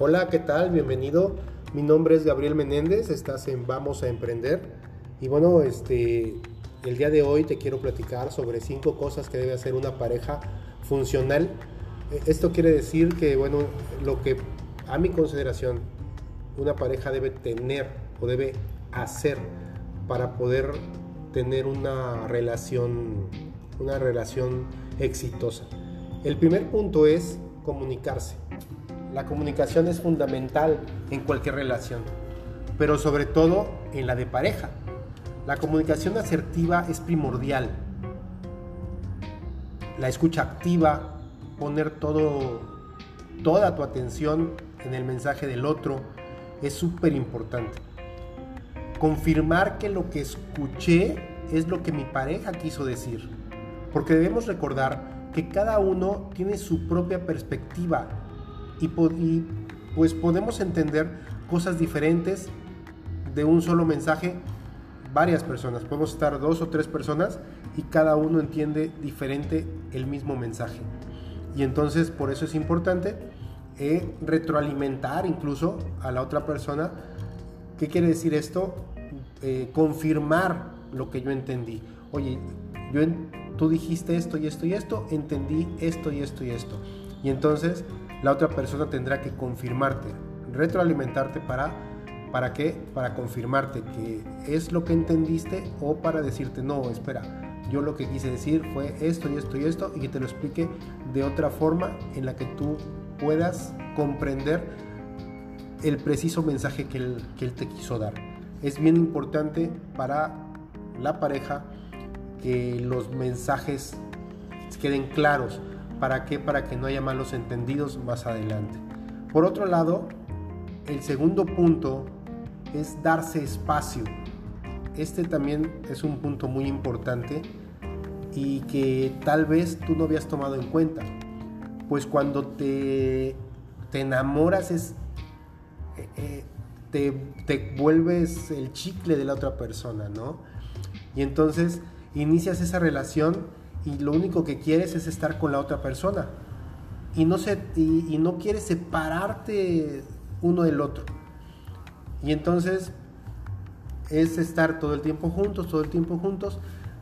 Hola, ¿qué tal? Bienvenido. Mi nombre es Gabriel Menéndez, estás en Vamos a Emprender. Y bueno, este, el día de hoy te quiero platicar sobre cinco cosas que debe hacer una pareja funcional. Eh, esto quiere decir que, bueno, lo que a mi consideración una pareja debe tener o debe hacer para poder tener una relación, una relación exitosa. El primer punto es comunicarse. La comunicación es fundamental en cualquier relación, pero sobre todo en la de pareja. La comunicación asertiva es primordial. La escucha activa, poner todo, toda tu atención en el mensaje del otro, es súper importante. Confirmar que lo que escuché es lo que mi pareja quiso decir. Porque debemos recordar que cada uno tiene su propia perspectiva y, pues podemos entender cosas diferentes de un solo mensaje varias personas. Podemos estar dos o tres personas y cada uno entiende diferente el mismo mensaje. Y entonces por eso es importante eh, retroalimentar incluso a la otra persona. ¿Qué quiere decir esto? Eh, confirmar lo que yo entendí. Oye, yo tú dijiste esto y esto y esto, entendí esto y esto y esto. Y entonces la otra persona tendrá que confirmarte, retroalimentarte para ¿Para qué? Para confirmarte que es lo que entendiste o para decirte, no, espera, yo lo que quise decir fue esto y esto y esto y que te lo explique de otra forma en la que tú puedas comprender el preciso mensaje que él, que él te quiso dar. Es bien importante para la pareja que los mensajes queden claros. ¿Para qué? Para que no haya malos entendidos más adelante. Por otro lado, el segundo punto es darse espacio. Este también es un punto muy importante y que tal vez tú no habías tomado en cuenta. Pues cuando te, te enamoras es, eh, eh, te, te vuelves el chicle de la otra persona, ¿no? Y entonces inicias esa relación y lo único que quieres es estar con la otra persona. Y no, se, y, no quieres separarte uno del otro. Y entonces es estar todo el tiempo juntos, todo el tiempo juntos.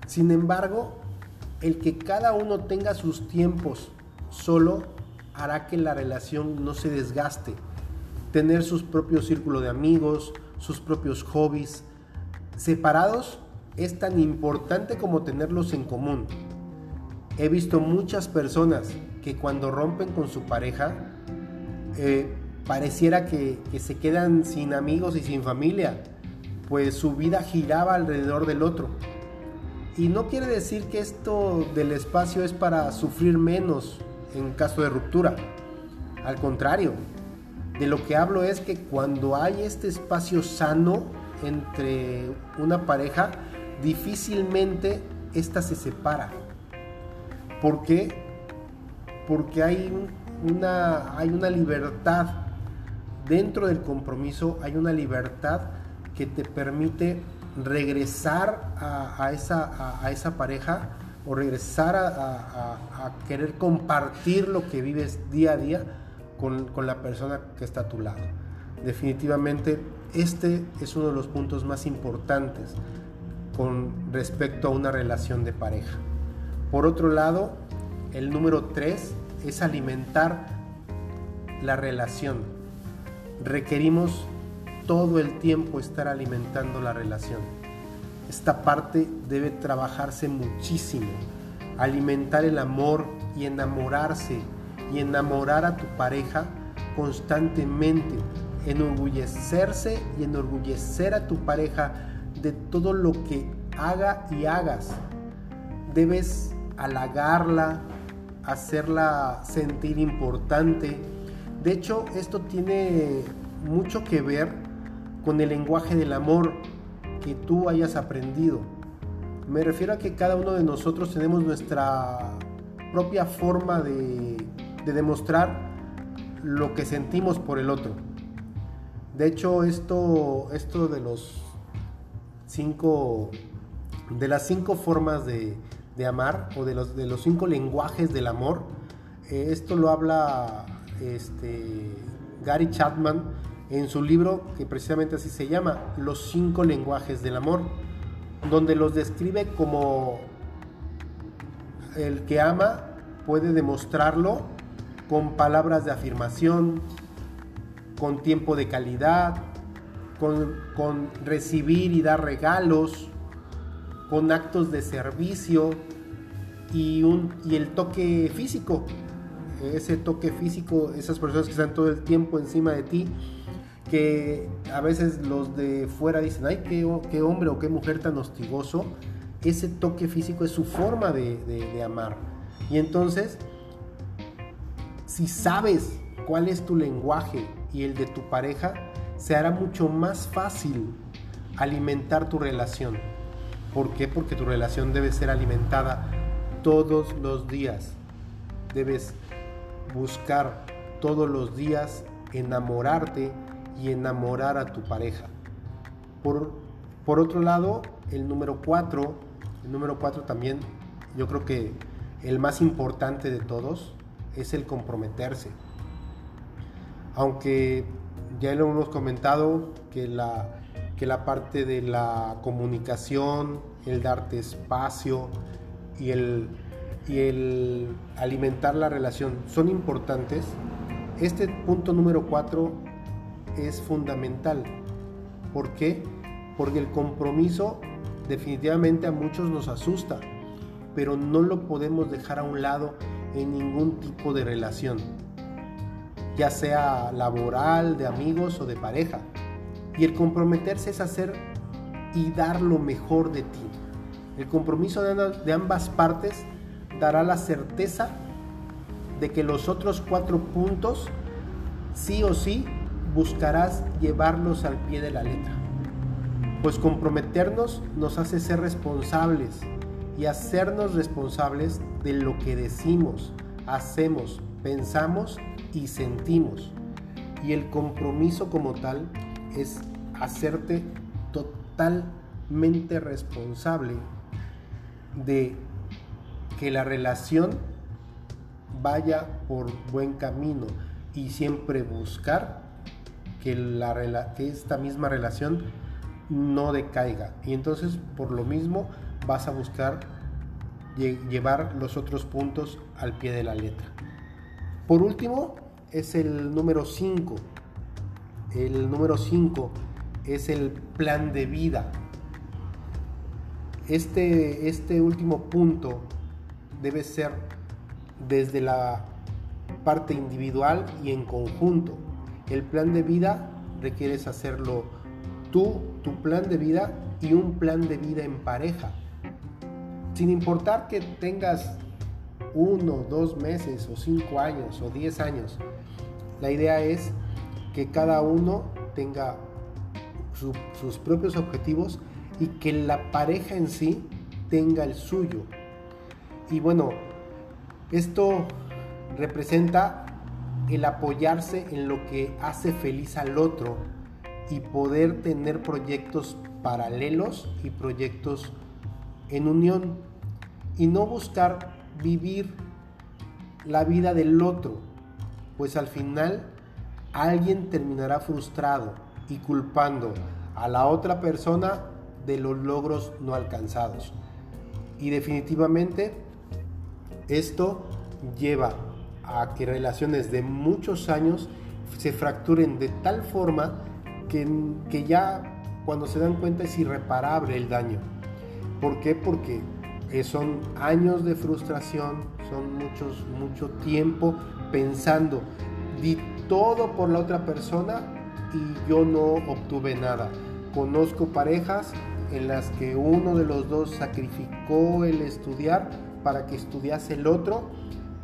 Sin embargo, el que cada uno tenga sus tiempos solo hará que la relación no se desgaste. Tener sus propios círculos de amigos, sus propios hobbies, separados es tan importante como tenerlos en común. He visto muchas personas que cuando rompen con su pareja, eh, pareciera que, que se quedan sin amigos y sin familia, pues su vida giraba alrededor del otro. Y no quiere decir que esto del espacio es para sufrir menos en caso de ruptura. Al contrario, de lo que hablo es que cuando hay este espacio sano entre una pareja, difícilmente esta se separa. ¿Por qué? Porque hay una, hay una libertad dentro del compromiso, hay una libertad que te permite regresar a, esa, a, esa, pareja o regresar a, querer compartir lo que vives día a día con, con la persona que está a tu lado. Definitivamente este es uno de los puntos más importantes con respecto a una relación de pareja. Por otro lado, el número 3 es alimentar la relación. Requerimos todo el tiempo estar alimentando la relación. Esta parte debe trabajarse muchísimo. Alimentar el amor y enamorarse y enamorar a tu pareja constantemente. Enorgullecerse y enorgullecer a tu pareja de todo lo que haga y hagas. Debes halagarla, hacerla sentir importante. De hecho, esto tiene mucho que ver con el lenguaje del amor que tú hayas aprendido. Me refiero a que cada uno de nosotros tenemos nuestra propia forma de, de demostrar lo que sentimos por el otro. De hecho, esto, esto de los cinco, de las cinco formas de, amar o de los, de los cinco lenguajes del amor. Eh, esto lo habla este, Gary Chapman en su libro, que precisamente así se llama, Los cinco lenguajes del amor, donde los describe como el que ama puede demostrarlo con palabras de afirmación, con tiempo de calidad, con, recibir y dar regalos, con actos de servicio y, un, y el toque físico. Ese toque físico, esas personas que están todo el tiempo encima de ti, que a veces los de fuera dicen, ay, qué, qué hombre o qué mujer tan hostigoso. Ese toque físico es su forma de, de amar. Y entonces, si sabes cuál es tu lenguaje y el de tu pareja, se hará mucho más fácil alimentar tu relación. ¿Por qué? Porque tu relación debe ser alimentada todos los días. Debes buscar todos los días enamorarte y enamorar a tu pareja. Por, por otro lado, el número 4, el número 4 también, yo creo que el más importante de todos es el comprometerse. Aunque ya lo hemos comentado que la, que la parte de la comunicación, el darte espacio y el, y el alimentar la relación son importantes, este punto número 4 es fundamental. ¿Por qué? Porque el compromiso definitivamente a muchos nos asusta, pero no lo podemos dejar a un lado en ningún tipo de relación ya sea laboral, de amigos o de pareja. Y el comprometerse es hacer y dar lo mejor de ti. El compromiso de ambas partes dará la certeza de que los otros cuatro puntos, sí o sí, buscarás llevarlos al pie de la letra. Pues comprometernos nos hace ser responsables y hacernos responsables de lo que decimos, hacemos, pensamos y sentimos. Y el compromiso como tal es hacerte totalmente responsable de que la relación vaya por buen camino y siempre buscar que, la, esta misma relación no decaiga. Y entonces por lo mismo vas a buscar llevar los otros puntos al pie de la letra. Por último, es el número 5. El número 5 es el plan de vida. Este, este último punto debe ser desde la parte individual y en conjunto. El plan de vida requieres hacerlo tú, tu plan de vida y un plan de vida en pareja. Sin importar que tengas uno, dos meses o cinco años o diez años. La idea es que cada uno tenga sus propios objetivos y que la pareja en sí tenga el suyo. Y bueno, esto representa el apoyarse en lo que hace feliz al otro y poder tener proyectos paralelos y proyectos en unión y no buscar vivir la vida del otro, pues al final alguien terminará frustrado y culpando a la otra persona de los logros no alcanzados. Y definitivamente esto lleva a que relaciones de muchos años se fracturen de tal forma que, que ya cuando se dan cuenta es irreparable el daño. ¿Por qué? Porque son años de frustración, son muchos, mucho tiempo pensando, todo por la otra persona y yo no obtuve nada. Conozco parejas en las que uno de los dos sacrificó el estudiar para que estudiase el otro.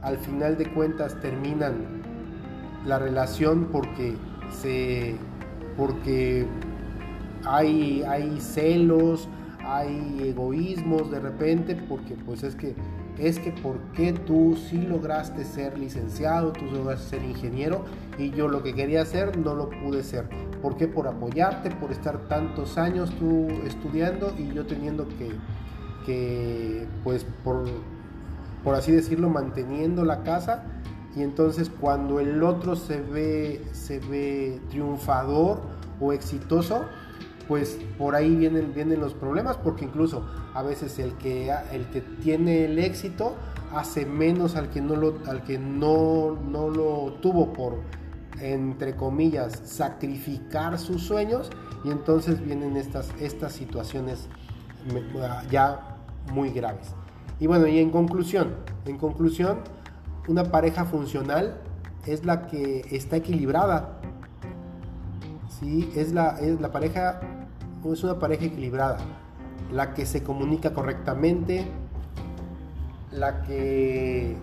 Al final de cuentas terminan la relación porque se porque hay, hay celos, hay egoísmos de repente, porque pues es que, es que ¿por qué tú sí lograste ser licenciado, tú lograste ser ingeniero y yo lo que quería hacer no lo pude ser? ¿Por qué? Por apoyarte, por estar tantos años tú estudiando y yo teniendo que, que pues por, por así decirlo, manteniendo la casa y entonces cuando el otro se ve, se ve triunfador o exitoso, pues por ahí vienen, vienen los problemas, porque incluso a veces el que, el que tiene el éxito hace menos al que no lo, al que no, no lo tuvo por, entre comillas, sacrificar sus sueños y entonces vienen estas, estas situaciones ya muy graves. Y bueno, y en conclusión, en conclusión, una pareja funcional es la que está equilibrada. ¿sí? Es, la, es la pareja, es una pareja equilibrada, la que se comunica correctamente, la que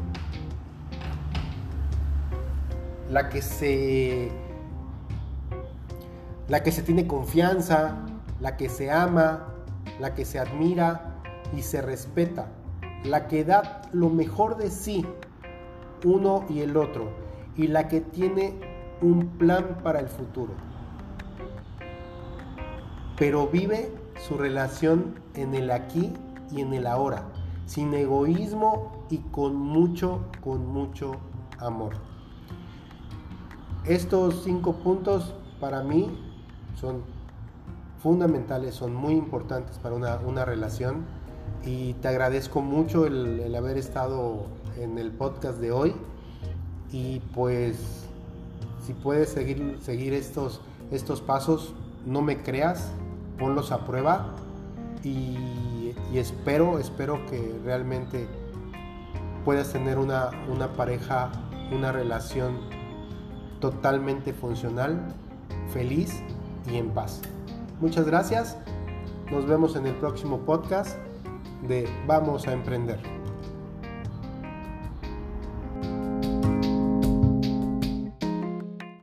la que se la que se tiene confianza, la que se ama, la que se admira y se respeta, la que da lo mejor de sí uno y el otro y la que tiene un plan para el futuro. Pero vive su relación en el aquí y en el ahora, sin egoísmo y con mucho, con mucho amor. Estos cinco puntos para mí son fundamentales, son muy importantes para una, relación y te agradezco mucho el, haber estado en el podcast de hoy y pues si puedes seguir, seguir estos, estos pasos, no me creas, ponlos a prueba y, espero, espero que realmente puedas tener una, una pareja, una relación totalmente funcional, feliz y en paz. Muchas gracias. Nos vemos en el próximo podcast de Vamos a Emprender.